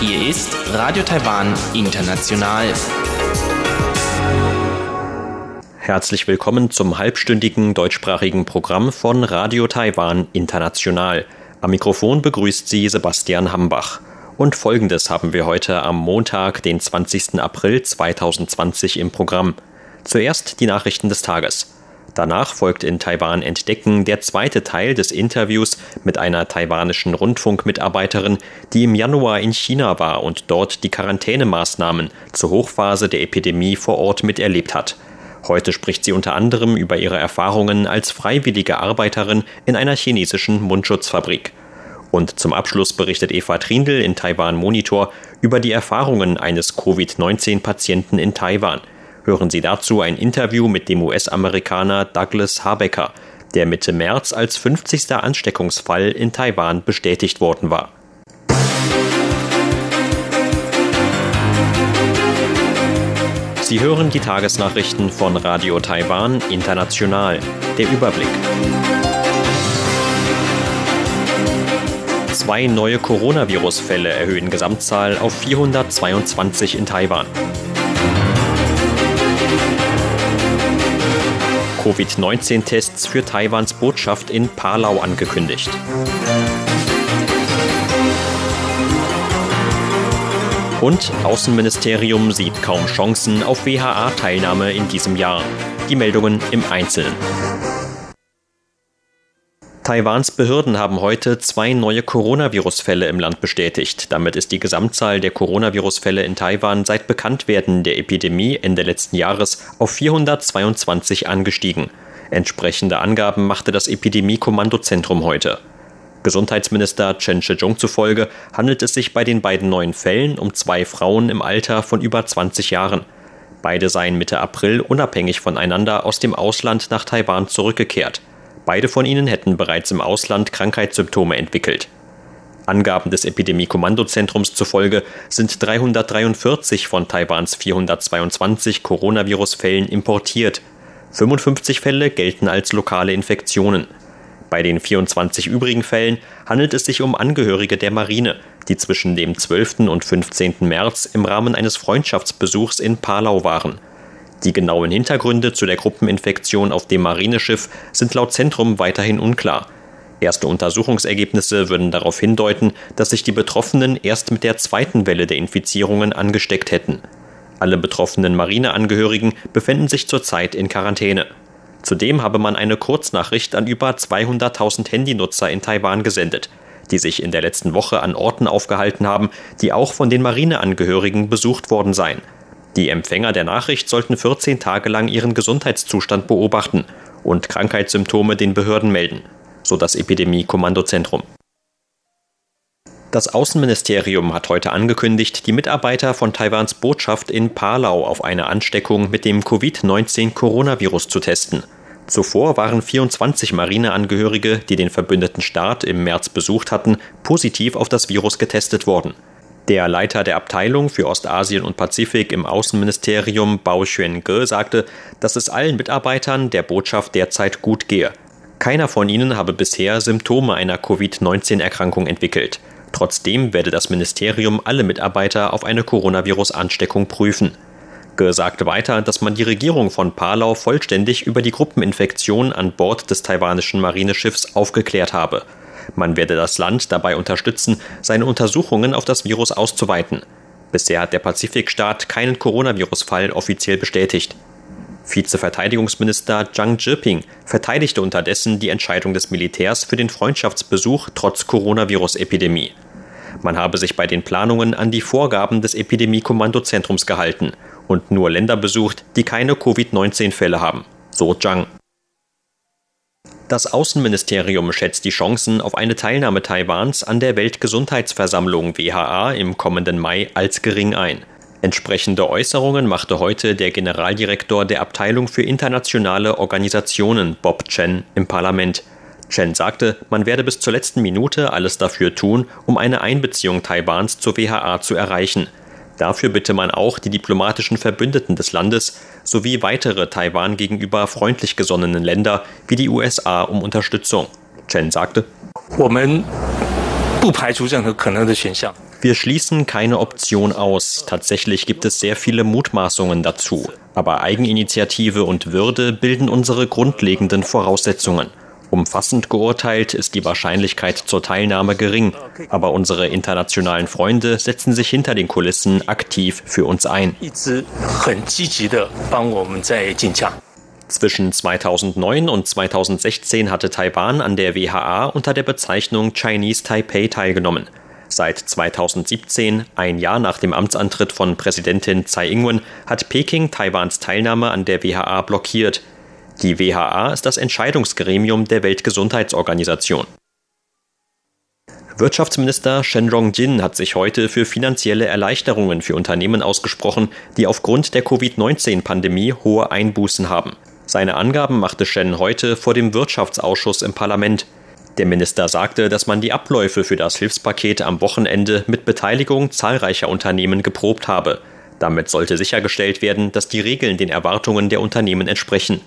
Hier ist Radio Taiwan International. Herzlich willkommen zum halbstündigen deutschsprachigen Programm von Radio Taiwan International. Am Mikrofon begrüßt Sie Sebastian Hambach. Und folgendes haben wir heute am Montag, den 20. April 2020 im Programm. Zuerst die Nachrichten des Tages. Danach folgt in Taiwan Entdecken der zweite Teil des Interviews mit einer taiwanischen Rundfunkmitarbeiterin, die im Januar in China war und dort die Quarantänemaßnahmen zur Hochphase der Epidemie vor Ort miterlebt hat. Heute spricht sie unter anderem über ihre Erfahrungen als freiwillige Arbeiterin in einer chinesischen Mundschutzfabrik. Und zum Abschluss berichtet Eva Trindl in Taiwan Monitor über die Erfahrungen eines Covid-19-Patienten in Taiwan. Hören Sie dazu ein Interview mit dem US-Amerikaner Douglas Habecker, der Mitte März als 50. Ansteckungsfall in Taiwan bestätigt worden war. Sie hören die Tagesnachrichten von Radio Taiwan International. Der Überblick. Zwei neue Coronavirus-Fälle erhöhen Gesamtzahl auf 422 in Taiwan. Covid-19-Tests für Taiwans Botschaft in Palau angekündigt. Und Außenministerium sieht kaum Chancen auf WHA-Teilnahme in diesem Jahr. Die Meldungen im Einzelnen. Taiwans Behörden haben heute zwei neue Coronavirus-Fälle im Land bestätigt. Damit ist die Gesamtzahl der Coronavirus-Fälle in Taiwan seit Bekanntwerden der Epidemie Ende letzten Jahres auf 422 angestiegen. Entsprechende Angaben machte das Epidemie-Kommandozentrum heute. Gesundheitsminister Chen Shih-chung zufolge handelt es sich bei den beiden neuen Fällen um zwei Frauen im Alter von über 20 Jahren. Beide seien Mitte April unabhängig voneinander aus dem Ausland nach Taiwan zurückgekehrt. Beide von ihnen hätten bereits im Ausland Krankheitssymptome entwickelt. Angaben des Epidemie-Kommandozentrums zufolge sind 343 von Taiwans 422 Coronavirus-Fällen importiert. 55 Fälle gelten als lokale Infektionen. Bei den 24 übrigen Fällen handelt es sich um Angehörige der Marine, die zwischen dem 12. und 15. März im Rahmen eines Freundschaftsbesuchs in Palau waren. Die genauen Hintergründe zu der Gruppeninfektion auf dem Marineschiff sind laut Zentrum weiterhin unklar. Erste Untersuchungsergebnisse würden darauf hindeuten, dass sich die Betroffenen erst mit der zweiten Welle der Infizierungen angesteckt hätten. Alle betroffenen Marineangehörigen befinden sich zurzeit in Quarantäne. Zudem habe man eine Kurznachricht an über 200.000 Handynutzer in Taiwan gesendet, die sich in der letzten Woche an Orten aufgehalten haben, die auch von den Marineangehörigen besucht worden seien. Die Empfänger der Nachricht sollten 14 Tage lang ihren Gesundheitszustand beobachten und Krankheitssymptome den Behörden melden, so das Epidemie-Kommandozentrum. Das Außenministerium hat heute angekündigt, die Mitarbeiter von Taiwans Botschaft in Palau auf eine Ansteckung mit dem Covid-19-Coronavirus zu testen. Zuvor waren 24 Marineangehörige, die den verbündeten Staat im März besucht hatten, positiv auf das Virus getestet worden. Der Leiter der Abteilung für Ostasien und Pazifik im Außenministerium Bao Xuan-ge sagte, dass es allen Mitarbeitern der Botschaft derzeit gut gehe. Keiner von ihnen habe bisher Symptome einer Covid-19-Erkrankung entwickelt. Trotzdem werde das Ministerium alle Mitarbeiter auf eine Coronavirus-Ansteckung prüfen. Ge sagte weiter, dass man die Regierung von Palau vollständig über die Gruppeninfektion an Bord des taiwanischen Marineschiffs aufgeklärt habe. Man werde das Land dabei unterstützen, seine Untersuchungen auf das Virus auszuweiten. Bisher hat der Pazifikstaat keinen Coronavirus-Fall offiziell bestätigt. Vizeverteidigungsminister Zhang Zhiping verteidigte unterdessen die Entscheidung des Militärs für den Freundschaftsbesuch trotz Coronavirus-Epidemie. Man habe sich bei den Planungen an die Vorgaben des Epidemie-Kommandozentrums gehalten und nur Länder besucht, die keine Covid-19-Fälle haben, so Zhang. Das Außenministerium schätzt die Chancen auf eine Teilnahme Taiwans an der Weltgesundheitsversammlung WHA im kommenden Mai als gering ein. Entsprechende Äußerungen machte heute der Generaldirektor der Abteilung für internationale Organisationen Bob Chen im Parlament. Chen sagte, man werde bis zur letzten Minute alles dafür tun, um eine Einbeziehung Taiwans zur WHA zu erreichen. Dafür bitte man auch die diplomatischen Verbündeten des Landes sowie weitere Taiwan gegenüber freundlich gesonnenen Länder wie die USA um Unterstützung. Chen sagte, wir schließen keine Option aus. Tatsächlich gibt es sehr viele Mutmaßungen dazu. Aber Eigeninitiative und Würde bilden unsere grundlegenden Voraussetzungen. Umfassend geurteilt ist die Wahrscheinlichkeit zur Teilnahme gering, aber unsere internationalen Freunde setzen sich hinter den Kulissen aktiv für uns ein. Zwischen 2009 und 2016 hatte Taiwan an der WHA unter der Bezeichnung Chinese Taipei teilgenommen. Seit 2017, ein Jahr nach dem Amtsantritt von Präsidentin Tsai Ing-wen, hat Peking Taiwans Teilnahme an der WHA blockiert. Die WHA ist das Entscheidungsgremium der Weltgesundheitsorganisation. Wirtschaftsminister Shen Rong-jin hat sich heute für finanzielle Erleichterungen für Unternehmen ausgesprochen, die aufgrund der Covid-19-Pandemie hohe Einbußen haben. Seine Angaben machte Shen heute vor dem Wirtschaftsausschuss im Parlament. Der Minister sagte, dass man die Abläufe für das Hilfspaket am Wochenende mit Beteiligung zahlreicher Unternehmen geprobt habe. Damit sollte sichergestellt werden, dass die Regeln den Erwartungen der Unternehmen entsprechen.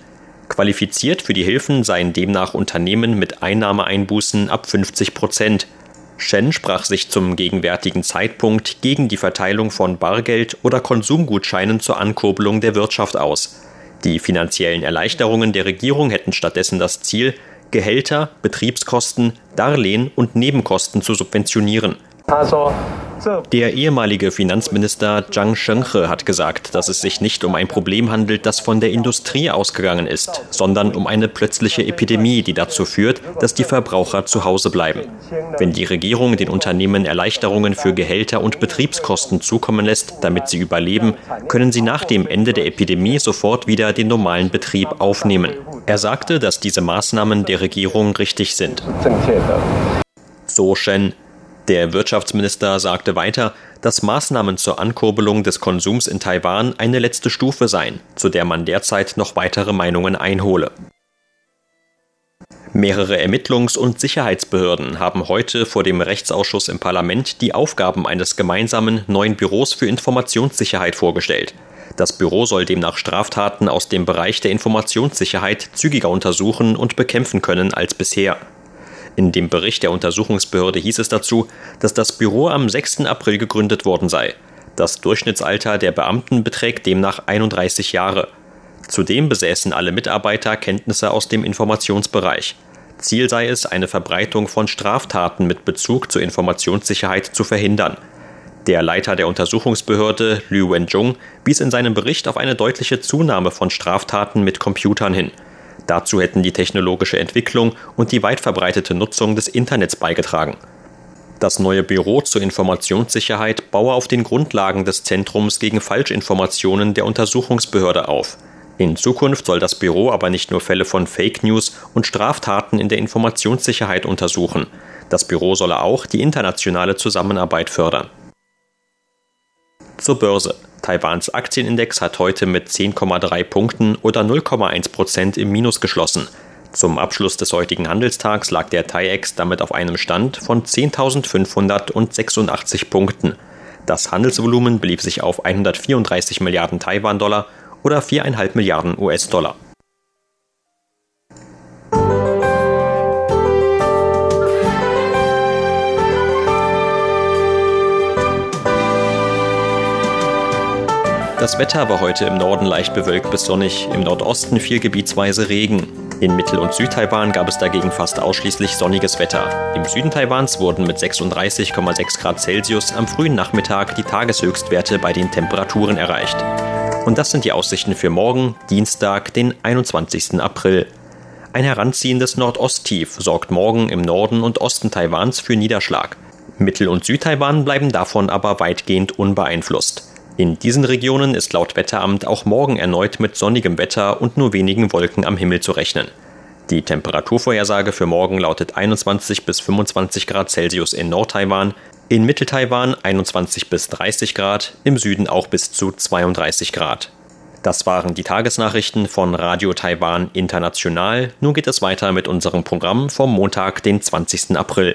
Qualifiziert für die Hilfen seien demnach Unternehmen mit Einnahmeeinbußen ab 50 Prozent. Shen sprach sich zum gegenwärtigen Zeitpunkt gegen die Verteilung von Bargeld oder Konsumgutscheinen zur Ankurbelung der Wirtschaft aus. Die finanziellen Erleichterungen der Regierung hätten stattdessen das Ziel, Gehälter, Betriebskosten, Darlehen und Nebenkosten zu subventionieren. Der ehemalige Finanzminister Zhang Shenghe hat gesagt, dass es sich nicht um ein Problem handelt, das von der Industrie ausgegangen ist, sondern um eine plötzliche Epidemie, die dazu führt, dass die Verbraucher zu Hause bleiben. Wenn die Regierung den Unternehmen Erleichterungen für Gehälter und Betriebskosten zukommen lässt, damit sie überleben, können sie nach dem Ende der Epidemie sofort wieder den normalen Betrieb aufnehmen. Er sagte, dass diese Maßnahmen der Regierung richtig sind. So Shen. Der Wirtschaftsminister sagte weiter, dass Maßnahmen zur Ankurbelung des Konsums in Taiwan eine letzte Stufe seien, zu der man derzeit noch weitere Meinungen einhole. Mehrere Ermittlungs- und Sicherheitsbehörden haben heute vor dem Rechtsausschuss im Parlament die Aufgaben eines gemeinsamen neuen Büros für Informationssicherheit vorgestellt. Das Büro soll demnach Straftaten aus dem Bereich der Informationssicherheit zügiger untersuchen und bekämpfen können als bisher. In dem Bericht der Untersuchungsbehörde hieß es dazu, dass das Büro am 6. April gegründet worden sei. Das Durchschnittsalter der Beamten beträgt demnach 31 Jahre. Zudem besäßen alle Mitarbeiter Kenntnisse aus dem Informationsbereich. Ziel sei es, eine Verbreitung von Straftaten mit Bezug zur Informationssicherheit zu verhindern. Der Leiter der Untersuchungsbehörde, Liu Wenjung, wies in seinem Bericht auf eine deutliche Zunahme von Straftaten mit Computern hin. Dazu hätten die technologische Entwicklung und die weit verbreitete Nutzung des Internets beigetragen. Das neue Büro zur Informationssicherheit baue auf den Grundlagen des Zentrums gegen Falschinformationen der Untersuchungsbehörde auf. In Zukunft soll das Büro aber nicht nur Fälle von Fake News und Straftaten in der Informationssicherheit untersuchen. Das Büro solle auch die internationale Zusammenarbeit fördern. Zur Börse. Taiwans Aktienindex hat heute mit 10,3 Punkten oder 0,1 Prozent im Minus geschlossen. Zum Abschluss des heutigen Handelstags lag der TAIEX damit auf einem Stand von 10.586 Punkten. Das Handelsvolumen belief sich auf 134 Milliarden Taiwan-Dollar oder 4,5 Milliarden US-Dollar. Das Wetter war heute im Norden leicht bewölkt bis sonnig, im Nordosten fiel gebietsweise Regen. In Mittel- und Südtaiwan gab es dagegen fast ausschließlich sonniges Wetter. Im Süden Taiwans wurden mit 36,6 Grad Celsius am frühen Nachmittag die Tageshöchstwerte bei den Temperaturen erreicht. Und das sind die Aussichten für morgen, Dienstag, den 21. April. Ein heranziehendes Nordosttief sorgt morgen im Norden und Osten Taiwans für Niederschlag. Mittel- und Südtaiwan bleiben davon aber weitgehend unbeeinflusst. In diesen Regionen ist laut Wetteramt auch morgen erneut mit sonnigem Wetter und nur wenigen Wolken am Himmel zu rechnen. Die Temperaturvorhersage für morgen lautet 21 bis 25 Grad Celsius in Nordtaiwan, in Mitteltaiwan 21 bis 30 Grad, im Süden auch bis zu 32 Grad. Das waren die Tagesnachrichten von Radio Taiwan International. Nun geht es weiter mit unserem Programm vom Montag, den 20. April.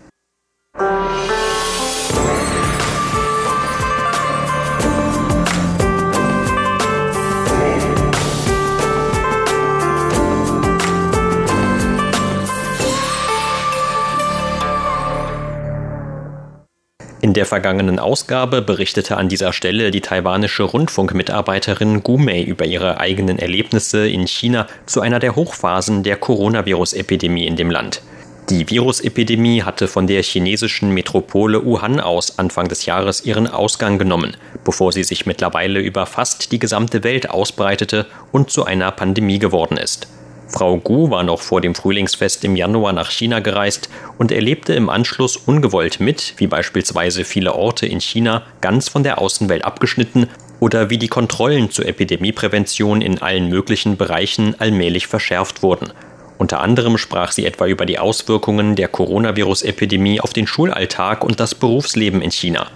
In der vergangenen Ausgabe berichtete an dieser Stelle die taiwanische Rundfunkmitarbeiterin Gu Mei über ihre eigenen Erlebnisse in China zu einer der Hochphasen der Coronavirus-Epidemie in dem Land. Die Virusepidemie hatte von der chinesischen Metropole Wuhan aus Anfang des Jahres ihren Ausgang genommen, bevor sie sich mittlerweile über fast die gesamte Welt ausbreitete und zu einer Pandemie geworden ist. Frau Gu war noch vor dem Frühlingsfest im Januar nach China gereist und erlebte im Anschluss ungewollt mit, wie beispielsweise viele Orte in China ganz von der Außenwelt abgeschnitten oder wie die Kontrollen zur Epidemieprävention in allen möglichen Bereichen allmählich verschärft wurden. Unter anderem sprach sie etwa über die Auswirkungen der Coronavirus-Epidemie auf den Schulalltag und das Berufsleben in China.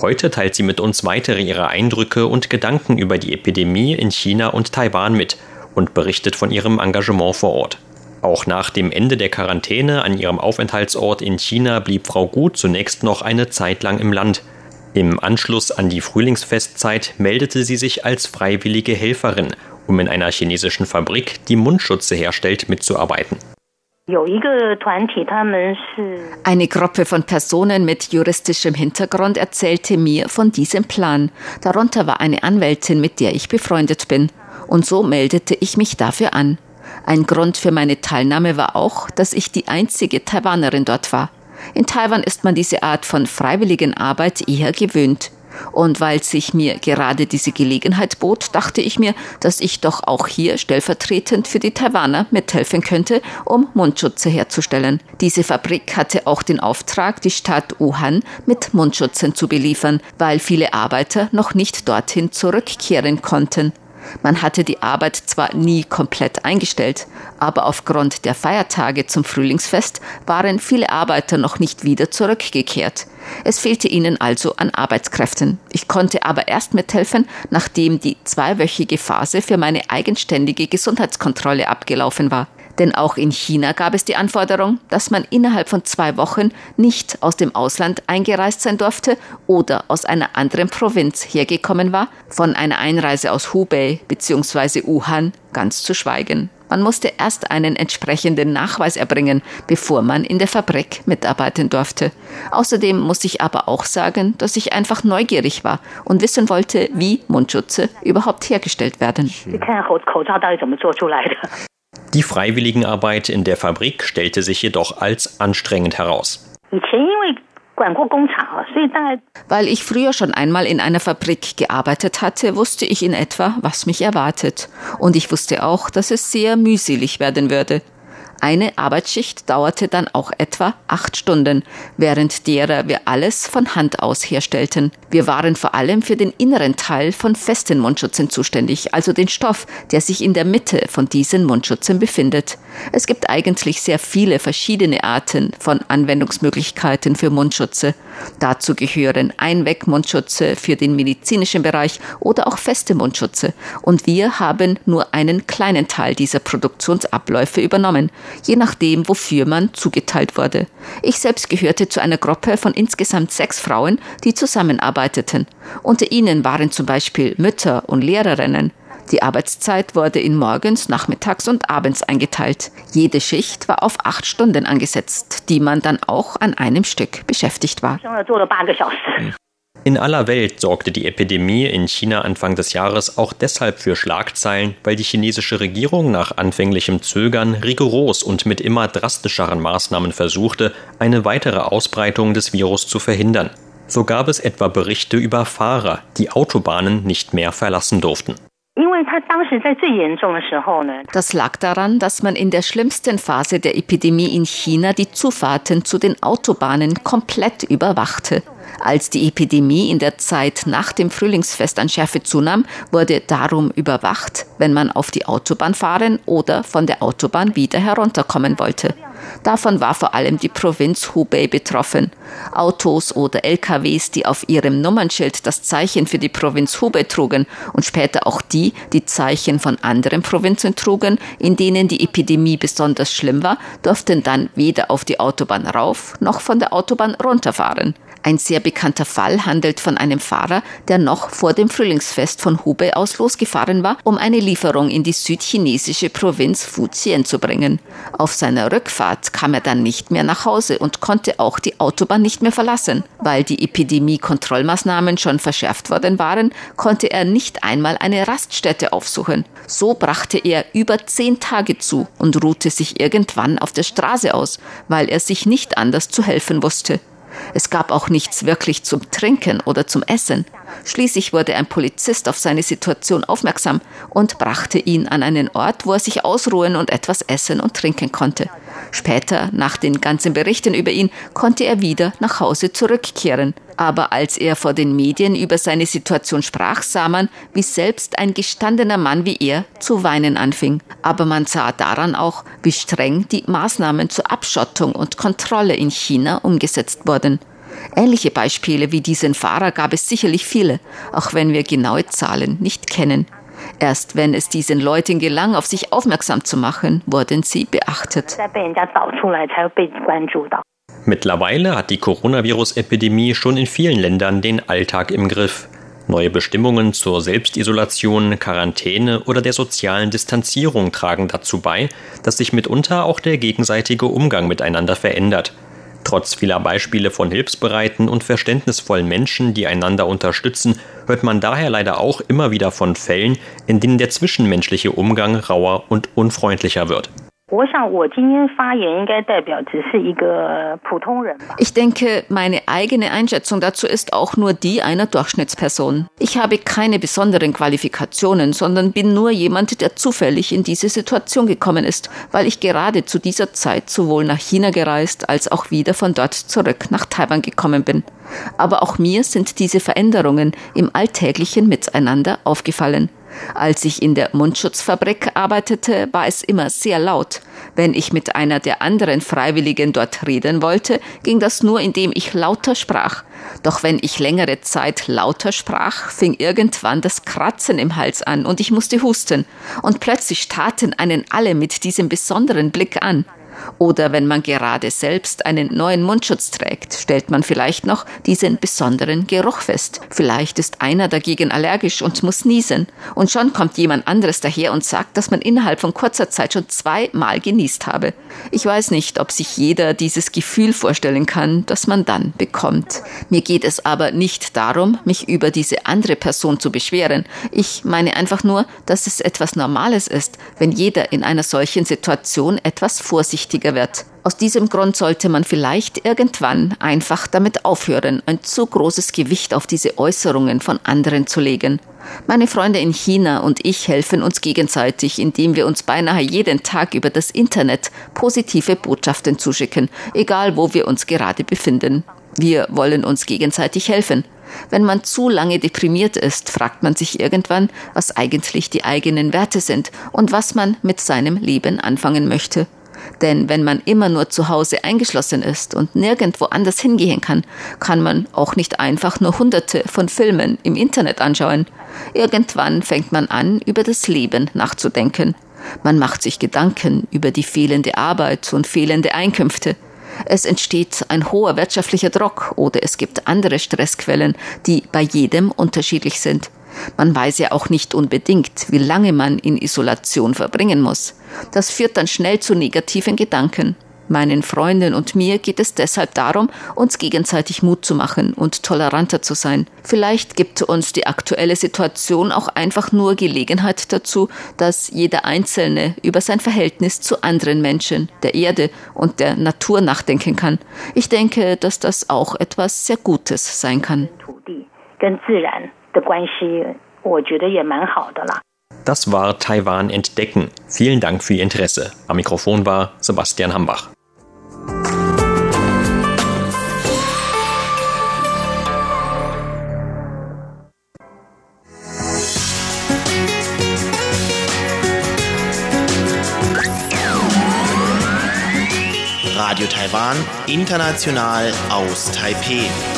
Heute teilt sie mit uns weitere ihre Eindrücke und Gedanken über die Epidemie in China und Taiwan mit und berichtet von ihrem Engagement vor Ort. Auch nach dem Ende der Quarantäne an ihrem Aufenthaltsort in China blieb Frau Gut zunächst noch eine Zeit lang im Land. Im Anschluss an die Frühlingsfestzeit meldete sie sich als freiwillige Helferin, um in einer chinesischen Fabrik, die Mundschutze herstellt, mitzuarbeiten. Eine Gruppe von Personen mit juristischem Hintergrund erzählte mir von diesem Plan. Darunter war eine Anwältin, mit der ich befreundet bin und so meldete ich mich dafür an. Ein Grund für meine Teilnahme war auch, dass ich die einzige Taiwanerin dort war. In Taiwan ist man diese Art von freiwilligen Arbeit eher gewöhnt. Und weil sich mir gerade diese Gelegenheit bot, dachte ich mir, dass ich doch auch hier stellvertretend für die Taiwaner mithelfen könnte, um Mundschutze herzustellen. Diese Fabrik hatte auch den Auftrag, die Stadt Wuhan mit Mundschutzen zu beliefern, weil viele Arbeiter noch nicht dorthin zurückkehren konnten. Man hatte die Arbeit zwar nie komplett eingestellt, aber aufgrund der Feiertage zum Frühlingsfest waren viele Arbeiter noch nicht wieder zurückgekehrt. Es fehlte ihnen also an Arbeitskräften. Ich konnte aber erst mithelfen, nachdem die zweiwöchige Phase für meine eigenständige Gesundheitskontrolle abgelaufen war. Denn auch in China gab es die Anforderung, dass man innerhalb von zwei Wochen nicht aus dem Ausland eingereist sein durfte oder aus einer anderen Provinz hergekommen war, von einer Einreise aus Hubei bzw. Wuhan ganz zu schweigen. Man musste erst einen entsprechenden Nachweis erbringen, bevor man in der Fabrik mitarbeiten durfte. Außerdem muss ich aber auch sagen, dass ich einfach neugierig war und wissen wollte, wie Mundschutze überhaupt hergestellt werden. Die Freiwilligenarbeit in der Fabrik stellte sich jedoch als anstrengend heraus. Weil ich früher schon einmal in einer Fabrik gearbeitet hatte, wusste ich in etwa, was mich erwartet. Und ich wusste auch, dass es sehr mühselig werden würde. Eine Arbeitsschicht dauerte dann auch etwa acht Stunden, während derer wir alles von Hand aus herstellten. Wir waren vor allem für den inneren Teil von festen Mundschutzen zuständig, also den Stoff, der sich in der Mitte von diesen Mundschutzen befindet. Es gibt eigentlich sehr viele verschiedene Arten von Anwendungsmöglichkeiten für Mundschutze. Dazu gehören Einwegmundschutze für den medizinischen Bereich oder auch feste Mundschutze. Und wir haben nur einen kleinen Teil dieser Produktionsabläufe übernommen je nachdem, wofür man zugeteilt wurde. Ich selbst gehörte zu einer Gruppe von insgesamt sechs Frauen, die zusammenarbeiteten. Unter ihnen waren zum Beispiel Mütter und Lehrerinnen. Die Arbeitszeit wurde in morgens, nachmittags und abends eingeteilt. Jede Schicht war auf acht Stunden angesetzt, die man dann auch an einem Stück beschäftigt war. In aller Welt sorgte die Epidemie in China Anfang des Jahres auch deshalb für Schlagzeilen, weil die chinesische Regierung nach anfänglichem Zögern rigoros und mit immer drastischeren Maßnahmen versuchte, eine weitere Ausbreitung des Virus zu verhindern. So gab es etwa Berichte über Fahrer, die Autobahnen nicht mehr verlassen durften. Das lag daran, dass man in der schlimmsten Phase der Epidemie in China die Zufahrten zu den Autobahnen komplett überwachte. Als die Epidemie in der Zeit nach dem Frühlingsfest an Schärfe zunahm, wurde darum überwacht, wenn man auf die Autobahn fahren oder von der Autobahn wieder herunterkommen wollte. Davon war vor allem die Provinz Hubei betroffen. Autos oder LKWs, die auf ihrem Nummernschild das Zeichen für die Provinz Hubei trugen und später auch die, die Zeichen von anderen Provinzen trugen, in denen die Epidemie besonders schlimm war, durften dann weder auf die Autobahn rauf noch von der Autobahn runterfahren. Ein sehr bekannter Fall handelt von einem Fahrer, der noch vor dem Frühlingsfest von Hubei aus losgefahren war, um eine Lieferung in die südchinesische Provinz Fujian zu bringen. Auf seiner Rückfahrt kam er dann nicht mehr nach Hause und konnte auch die Autobahn nicht mehr verlassen. Weil die Epidemie-Kontrollmaßnahmen schon verschärft worden waren, konnte er nicht einmal eine Raststätte aufsuchen. So brachte er über zehn Tage zu und ruhte sich irgendwann auf der Straße aus, weil er sich nicht anders zu helfen wusste. Es gab auch nichts wirklich zum Trinken oder zum Essen. Schließlich wurde ein Polizist auf seine Situation aufmerksam und brachte ihn an einen Ort, wo er sich ausruhen und etwas essen und trinken konnte. Später, nach den ganzen Berichten über ihn, konnte er wieder nach Hause zurückkehren. Aber als er vor den Medien über seine Situation sprach, sah man, wie selbst ein gestandener Mann wie er zu weinen anfing. Aber man sah daran auch, wie streng die Maßnahmen zur Abschottung und Kontrolle in China umgesetzt wurden. Ähnliche Beispiele wie diesen Fahrer gab es sicherlich viele, auch wenn wir genaue Zahlen nicht kennen. Erst wenn es diesen Leuten gelang, auf sich aufmerksam zu machen, wurden sie beachtet. Mittlerweile hat die Coronavirus-Epidemie schon in vielen Ländern den Alltag im Griff. Neue Bestimmungen zur Selbstisolation, Quarantäne oder der sozialen Distanzierung tragen dazu bei, dass sich mitunter auch der gegenseitige Umgang miteinander verändert. Trotz vieler Beispiele von hilfsbereiten und verständnisvollen Menschen, die einander unterstützen, hört man daher leider auch immer wieder von Fällen, in denen der zwischenmenschliche Umgang rauer und unfreundlicher wird. Ich denke, meine eigene Einschätzung dazu ist auch nur die einer Durchschnittsperson. Ich habe keine besonderen Qualifikationen, sondern bin nur jemand, der zufällig in diese Situation gekommen ist, weil ich gerade zu dieser Zeit sowohl nach China gereist als auch wieder von dort zurück nach Taiwan gekommen bin. Aber auch mir sind diese Veränderungen im alltäglichen Miteinander aufgefallen. Als ich in der Mundschutzfabrik arbeitete, war es immer sehr laut. Wenn ich mit einer der anderen Freiwilligen dort reden wollte, ging das nur, indem ich lauter sprach. Doch wenn ich längere Zeit lauter sprach, fing irgendwann das Kratzen im Hals an und ich musste husten. Und plötzlich starrten einen alle mit diesem besonderen Blick an. Oder wenn man gerade selbst einen neuen Mundschutz trägt, stellt man vielleicht noch diesen besonderen Geruch fest. Vielleicht ist einer dagegen allergisch und muss niesen. Und schon kommt jemand anderes daher und sagt, dass man innerhalb von kurzer Zeit schon zweimal genießt habe. Ich weiß nicht, ob sich jeder dieses Gefühl vorstellen kann, das man dann bekommt. Mir geht es aber nicht darum, mich über diese andere Person zu beschweren. Ich meine einfach nur, dass es etwas Normales ist, wenn jeder in einer solchen Situation etwas vorsichtig wichtiger wird. Aus diesem Grund sollte man vielleicht irgendwann einfach damit aufhören, ein zu großes Gewicht auf diese Äußerungen von anderen zu legen. Meine Freunde in China und ich helfen uns gegenseitig, indem wir uns beinahe jeden Tag über das Internet positive Botschaften zuschicken, egal wo wir uns gerade befinden. Wir wollen uns gegenseitig helfen. Wenn man zu lange deprimiert ist, fragt man sich irgendwann, was eigentlich die eigenen Werte sind und was man mit seinem Leben anfangen möchte. Denn wenn man immer nur zu Hause eingeschlossen ist und nirgendwo anders hingehen kann, kann man auch nicht einfach nur hunderte von Filmen im Internet anschauen. Irgendwann fängt man an, über das Leben nachzudenken. Man macht sich Gedanken über die fehlende Arbeit und fehlende Einkünfte. Es entsteht ein hoher wirtschaftlicher Druck oder es gibt andere Stressquellen, die bei jedem unterschiedlich sind. Man weiß ja auch nicht unbedingt, wie lange man in Isolation verbringen muss. Das führt dann schnell zu negativen Gedanken. Meinen Freunden und mir geht es deshalb darum, uns gegenseitig Mut zu machen und toleranter zu sein. Vielleicht gibt uns die aktuelle Situation auch einfach nur Gelegenheit dazu, dass jeder Einzelne über sein Verhältnis zu anderen Menschen, der Erde und der Natur nachdenken kann. Ich denke, dass das auch etwas sehr Gutes sein kann. 的关系，我觉得也蛮好的啦。Das war Taiwan entdecken. Vielen Dank für Ihr Interesse. Am Mikrofon war Sebastian Hambach. Radio Taiwan, international aus Taipeh.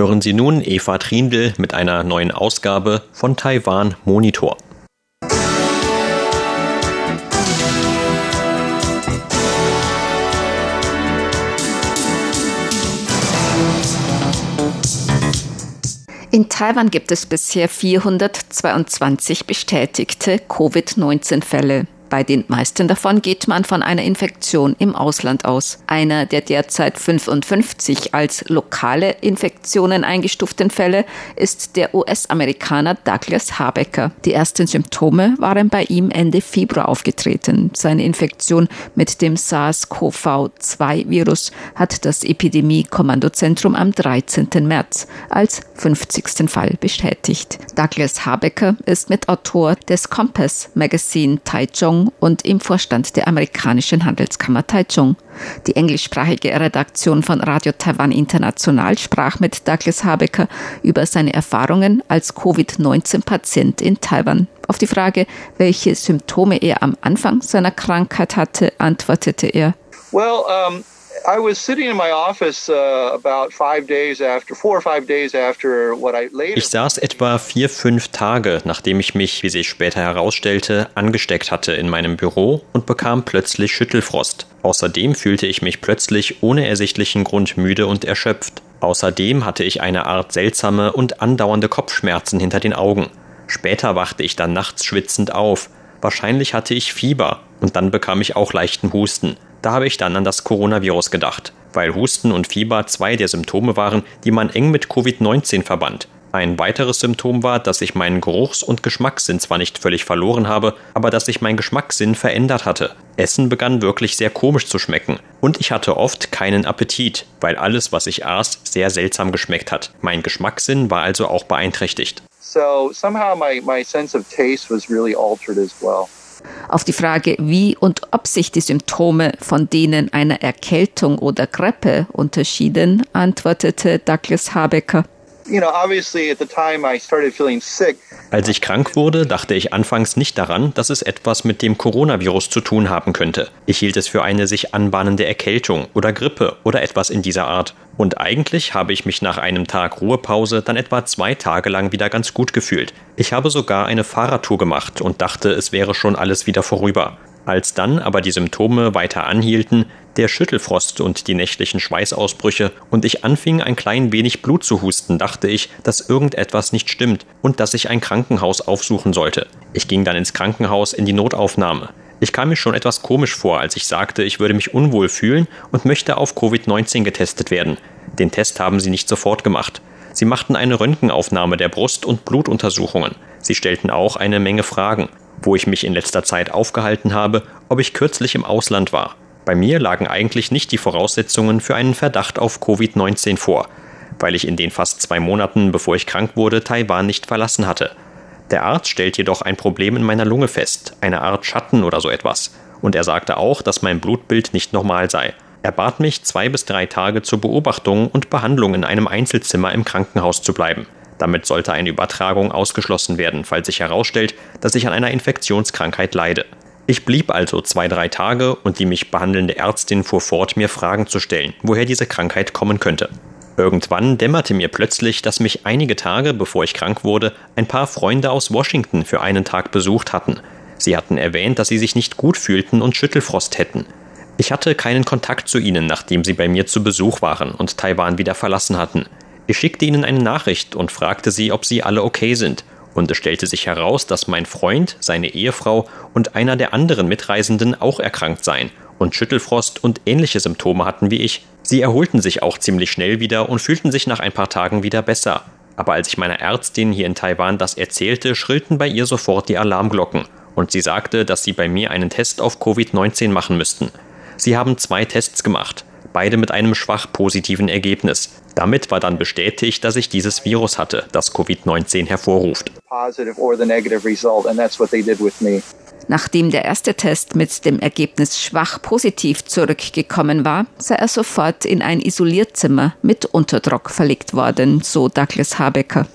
Hören Sie nun Eva Trindl mit einer neuen Ausgabe von Taiwan Monitor. In Taiwan gibt es bisher 422 bestätigte Covid-19-Fälle. Bei den meisten davon geht man von einer Infektion im Ausland aus. Einer der derzeit 55 als lokale Infektionen eingestuften Fälle ist der US-Amerikaner Douglas Habecker. Die ersten Symptome waren bei ihm Ende Februar aufgetreten. Seine Infektion mit dem SARS-CoV-2-Virus hat das Epidemie-Kommandozentrum am 13. März als 50. Fall bestätigt. Douglas Habecker ist Mitautor des Compass Magazine Taichung und im Vorstand der amerikanischen Handelskammer Taichung. Die englischsprachige Redaktion von Radio Taiwan International sprach mit Douglas Habecker über seine Erfahrungen als Covid-19-Patient in Taiwan. Auf die Frage, welche Symptome er am Anfang seiner Krankheit hatte, antwortete er. Well, um I was sitting in my office uh, about five days after, four or five days after what I later. Ich saß etwa vier, fünf Tage, nachdem ich mich, wie sich später herausstellte, angesteckt hatte in meinem Büro und bekam plötzlich Schüttelfrost. Außerdem fühlte ich mich plötzlich ohne ersichtlichen Grund müde und erschöpft. Außerdem hatte ich eine Art seltsame und andauernde Kopfschmerzen hinter den Augen. Später wachte ich dann nachts schwitzend auf. Wahrscheinlich hatte ich Fieber und dann bekam ich auch leichten Husten. Da habe ich dann an das Coronavirus gedacht, weil Husten und Fieber zwei der Symptome waren, die man eng mit Covid-19 verband. Ein weiteres Symptom war, dass ich meinen Geruchs- und Geschmackssinn zwar nicht völlig verloren habe, aber dass sich mein Geschmackssinn verändert hatte. Essen begann wirklich sehr komisch zu schmecken. Und ich hatte oft keinen Appetit, weil alles, was ich aß, sehr seltsam geschmeckt hat. Mein Geschmackssinn war also auch beeinträchtigt. So somehow my, my sense of taste was really altered as well. Auf die Frage, wie und ob sich die Symptome von denen einer Erkältung oder Grippe unterschieden, antwortete Douglas Habecker. Als ich krank wurde, dachte ich anfangs nicht daran, dass es etwas mit dem Coronavirus zu tun haben könnte. Ich hielt es für eine sich anbahnende Erkältung oder Grippe oder etwas in dieser Art. Und eigentlich habe ich mich nach einem Tag Ruhepause dann etwa zwei Tage lang wieder ganz gut gefühlt. Ich habe sogar eine Fahrradtour gemacht und dachte, es wäre schon alles wieder vorüber. Als dann aber die Symptome weiter anhielten, der Schüttelfrost und die nächtlichen Schweißausbrüche und ich anfing ein klein wenig Blut zu husten, dachte ich, dass irgendetwas nicht stimmt und dass ich ein Krankenhaus aufsuchen sollte. Ich ging dann ins Krankenhaus in die Notaufnahme. Ich kam mir schon etwas komisch vor, als ich sagte, ich würde mich unwohl fühlen und möchte auf Covid-19 getestet werden. Den Test haben sie nicht sofort gemacht. Sie machten eine Röntgenaufnahme der Brust und Blutuntersuchungen. Sie stellten auch eine Menge Fragen wo ich mich in letzter Zeit aufgehalten habe, ob ich kürzlich im Ausland war. Bei mir lagen eigentlich nicht die Voraussetzungen für einen Verdacht auf Covid-19 vor, weil ich in den fast zwei Monaten, bevor ich krank wurde, Taiwan nicht verlassen hatte. Der Arzt stellt jedoch ein Problem in meiner Lunge fest, eine Art Schatten oder so etwas. Und er sagte auch, dass mein Blutbild nicht normal sei. Er bat mich, zwei bis drei Tage zur Beobachtung und Behandlung in einem Einzelzimmer im Krankenhaus zu bleiben. Damit sollte eine Übertragung ausgeschlossen werden, falls sich herausstellt, dass ich an einer Infektionskrankheit leide. Ich blieb also zwei, drei Tage und die mich behandelnde Ärztin fuhr fort, mir Fragen zu stellen, woher diese Krankheit kommen könnte. Irgendwann dämmerte mir plötzlich, dass mich einige Tage, bevor ich krank wurde, ein paar Freunde aus Washington für einen Tag besucht hatten. Sie hatten erwähnt, dass sie sich nicht gut fühlten und Schüttelfrost hätten. Ich hatte keinen Kontakt zu ihnen, nachdem sie bei mir zu Besuch waren und Taiwan wieder verlassen hatten. Ich schickte ihnen eine Nachricht und fragte sie, ob sie alle okay sind. Und es stellte sich heraus, dass mein Freund, seine Ehefrau und einer der anderen Mitreisenden auch erkrankt seien und Schüttelfrost und ähnliche Symptome hatten wie ich. Sie erholten sich auch ziemlich schnell wieder und fühlten sich nach ein paar Tagen wieder besser. Aber als ich meiner Ärztin hier in Taiwan das erzählte, schrillten bei ihr sofort die Alarmglocken und sie sagte, dass sie bei mir einen Test auf Covid-19 machen müssten. Sie haben zwei Tests gemacht beide mit einem schwach positiven Ergebnis. Damit war dann bestätigt, dass ich dieses Virus hatte, das Covid-19 hervorruft. Nachdem der erste Test mit dem Ergebnis schwach positiv zurückgekommen war, sei er sofort in ein Isolierzimmer mit Unterdruck verlegt worden, so Douglas Habecker.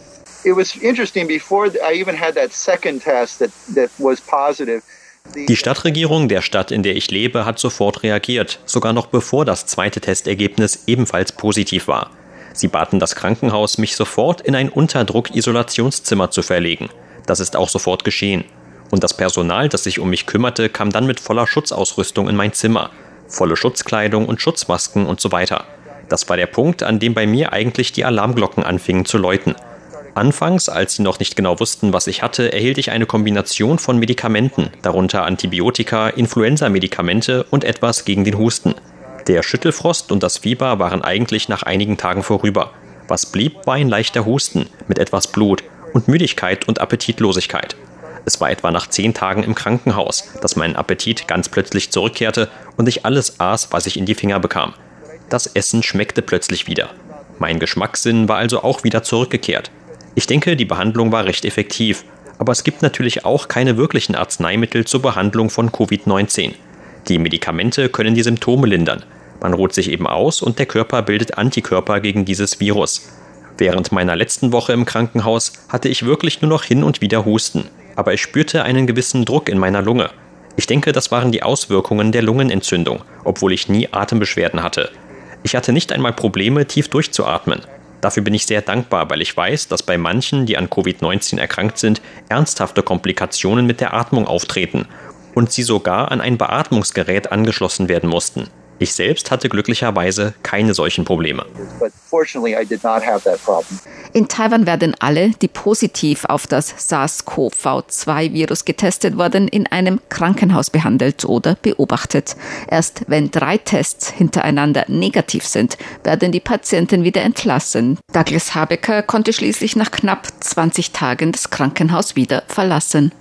It was interesting before I even had that second test that, that was positive. Die Stadtregierung der Stadt, in der ich lebe, hat sofort reagiert, sogar noch bevor das zweite Testergebnis ebenfalls positiv war. Sie baten das Krankenhaus, mich sofort in ein Unterdruck-Isolationszimmer zu verlegen. Das ist auch sofort geschehen. Und das Personal, das sich um mich kümmerte, kam dann mit voller Schutzausrüstung in mein Zimmer. Volle Schutzkleidung und Schutzmasken und so weiter. Das war der Punkt, an dem bei mir eigentlich die Alarmglocken anfingen zu läuten. Anfangs, als sie noch nicht genau wussten, was ich hatte, erhielt ich eine Kombination von Medikamenten, darunter Antibiotika, Influenza-Medikamente und etwas gegen den Husten. Der Schüttelfrost und das Fieber waren eigentlich nach einigen Tagen vorüber. Was blieb, war ein leichter Husten mit etwas Blut und Müdigkeit und Appetitlosigkeit. Es war etwa nach zehn Tagen im Krankenhaus, dass mein Appetit ganz plötzlich zurückkehrte und ich alles aß, was ich in die Finger bekam. Das Essen schmeckte plötzlich wieder. Mein Geschmackssinn war also auch wieder zurückgekehrt. Ich denke, die Behandlung war recht effektiv, aber es gibt natürlich auch keine wirklichen Arzneimittel zur Behandlung von Covid-19. Die Medikamente können die Symptome lindern. Man ruht sich eben aus und der Körper bildet Antikörper gegen dieses Virus. Während meiner letzten Woche im Krankenhaus hatte ich wirklich nur noch hin und wieder Husten aber ich spürte einen gewissen Druck in meiner Lunge. Ich denke, das waren die Auswirkungen der Lungenentzündung, obwohl ich nie Atembeschwerden hatte. Ich hatte nicht einmal Probleme, tief durchzuatmen. Dafür bin ich sehr dankbar, weil ich weiß, dass bei manchen, die an Covid-19 erkrankt sind, ernsthafte Komplikationen mit der Atmung auftreten und sie sogar an ein Beatmungsgerät angeschlossen werden mussten. Ich selbst hatte glücklicherweise keine solchen Probleme. In Taiwan werden alle, die positiv auf das SARS-CoV-2-Virus getestet wurden, in einem Krankenhaus behandelt oder beobachtet. Erst wenn drei Tests hintereinander negativ sind, werden die Patienten wieder entlassen. Douglas Habecker konnte schließlich nach knapp 20 Tagen das Krankenhaus wieder verlassen.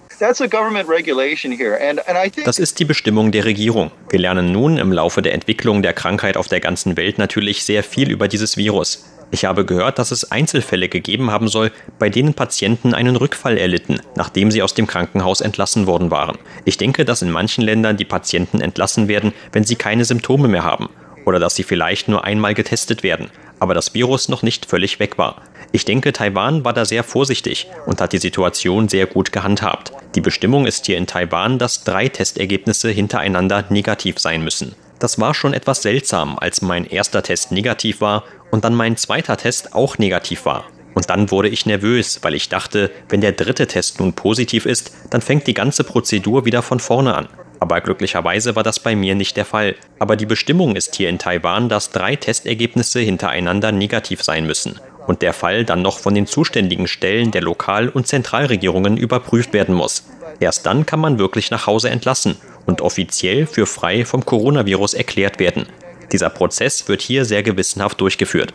Das ist die Bestimmung der Regierung. Wir lernen nun im Laufe der Entwicklung der Krankheit auf der ganzen Welt natürlich sehr viel über dieses Virus. Ich habe gehört, dass es Einzelfälle gegeben haben soll, bei denen Patienten einen Rückfall erlitten, nachdem sie aus dem Krankenhaus entlassen worden waren. Ich denke, dass in manchen Ländern die Patienten entlassen werden, wenn sie keine Symptome mehr haben oder dass sie vielleicht nur einmal getestet werden, aber das Virus noch nicht völlig weg war. Ich denke, Taiwan war da sehr vorsichtig und hat die Situation sehr gut gehandhabt. Die Bestimmung ist hier in Taiwan, dass drei Testergebnisse hintereinander negativ sein müssen. Das war schon etwas seltsam, als mein erster Test negativ war und dann mein zweiter Test auch negativ war. Und dann wurde ich nervös, weil ich dachte, wenn der dritte Test nun positiv ist, dann fängt die ganze Prozedur wieder von vorne an. Aber glücklicherweise war das bei mir nicht der Fall. Aber die Bestimmung ist hier in Taiwan, dass drei Testergebnisse hintereinander negativ sein müssen und der Fall dann noch von den zuständigen Stellen der Lokal- und Zentralregierungen überprüft werden muss. Erst dann kann man wirklich nach Hause entlassen und offiziell für frei vom Coronavirus erklärt werden. Dieser Prozess wird hier sehr gewissenhaft durchgeführt.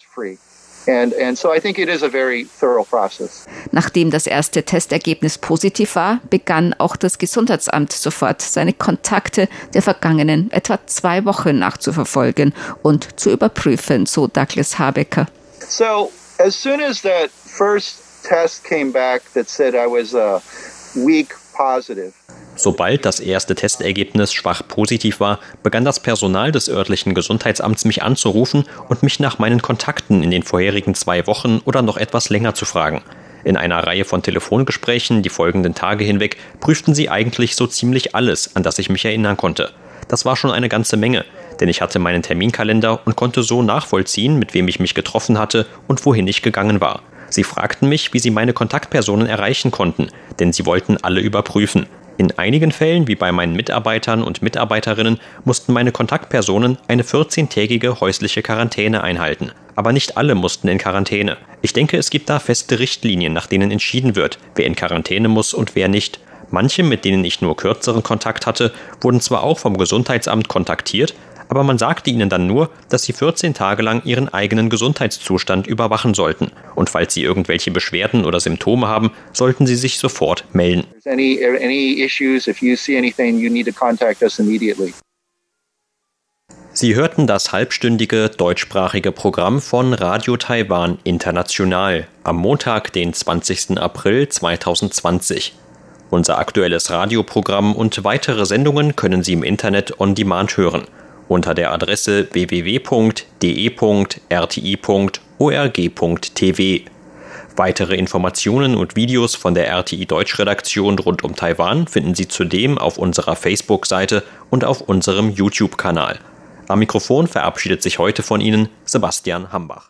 Nachdem das erste Testergebnis positiv war, begann auch das Gesundheitsamt sofort seine Kontakte der vergangenen etwa zwei Wochen nachzuverfolgen und zu überprüfen, so Douglas Habecker. So, as soon as that first test came back that said I was uh, weak positive, Sobald das erste Testergebnis schwach positiv war, begann das Personal des örtlichen Gesundheitsamts mich anzurufen und mich nach meinen Kontakten in den vorherigen zwei Wochen oder noch etwas länger zu fragen. In einer Reihe von Telefongesprächen die folgenden Tage hinweg prüften sie eigentlich so ziemlich alles, an das ich mich erinnern konnte. Das war schon eine ganze Menge, denn ich hatte meinen Terminkalender und konnte so nachvollziehen, mit wem ich mich getroffen hatte und wohin ich gegangen war. Sie fragten mich, wie sie meine Kontaktpersonen erreichen konnten, denn sie wollten alle überprüfen. In einigen Fällen, wie bei meinen Mitarbeitern und Mitarbeiterinnen, mussten meine Kontaktpersonen eine 14-tägige häusliche Quarantäne einhalten. Aber nicht alle mussten in Quarantäne. Ich denke, es gibt da feste Richtlinien, nach denen entschieden wird, wer in Quarantäne muss und wer nicht. Manche, mit denen ich nur kürzeren Kontakt hatte, wurden zwar auch vom Gesundheitsamt kontaktiert, aber man sagte ihnen dann nur, dass sie 14 Tage lang ihren eigenen Gesundheitszustand überwachen sollten. Und falls sie irgendwelche Beschwerden oder Symptome haben, sollten sie sich sofort melden. Sie hörten das halbstündige deutschsprachige Programm von Radio Taiwan International am Montag, den 20. April 2020. Unser aktuelles Radioprogramm und weitere Sendungen können Sie im Internet on demand hören unter der Adresse www.de.rti.org.tv. Weitere Informationen und Videos von der RTI Deutschredaktion rund um Taiwan finden Sie zudem auf unserer Facebook-Seite und auf unserem YouTube-Kanal. Am Mikrofon verabschiedet sich heute von Ihnen Sebastian Hambach.